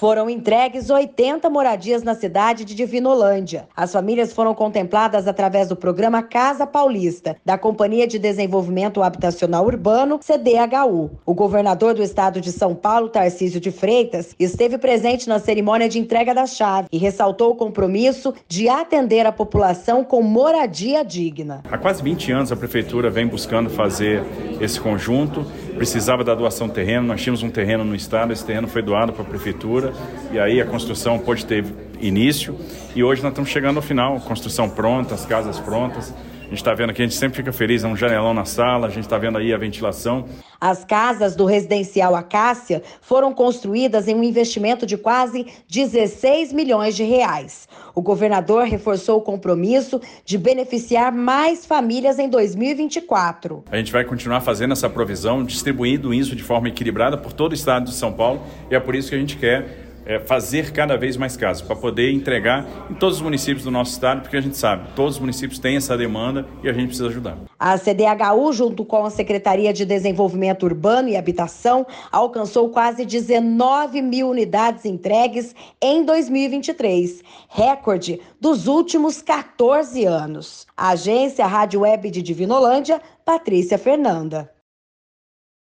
Foram entregues 80 moradias na cidade de Divinolândia. As famílias foram contempladas através do programa Casa Paulista, da Companhia de Desenvolvimento Habitacional Urbano, CDHU. O governador do estado de São Paulo, Tarcísio de Freitas, esteve presente na cerimônia de entrega da chave e ressaltou o compromisso de atender a população com moradia digna. Há quase 20 anos a prefeitura vem buscando fazer esse conjunto precisava da doação de terreno, nós tínhamos um terreno no estado, esse terreno foi doado para a prefeitura e aí a construção pôde ter início e hoje nós estamos chegando ao final, construção pronta, as casas prontas. A gente está vendo aqui, a gente sempre fica feliz, é um janelão na sala, a gente está vendo aí a ventilação. As casas do residencial Acácia foram construídas em um investimento de quase 16 milhões de reais. O governador reforçou o compromisso de beneficiar mais famílias em 2024. A gente vai continuar fazendo essa provisão, distribuindo isso de forma equilibrada por todo o estado de São Paulo, e é por isso que a gente quer é, fazer cada vez mais casas, para poder entregar em todos os municípios do nosso estado, porque a gente sabe, todos os municípios têm essa demanda e a gente precisa ajudar. A CDHU, junto com a Secretaria de Desenvolvimento Urbano e Habitação, alcançou quase 19 mil unidades entregues em 2023, recorde dos últimos 14 anos. A agência Rádio Web de Divinolândia, Patrícia Fernanda.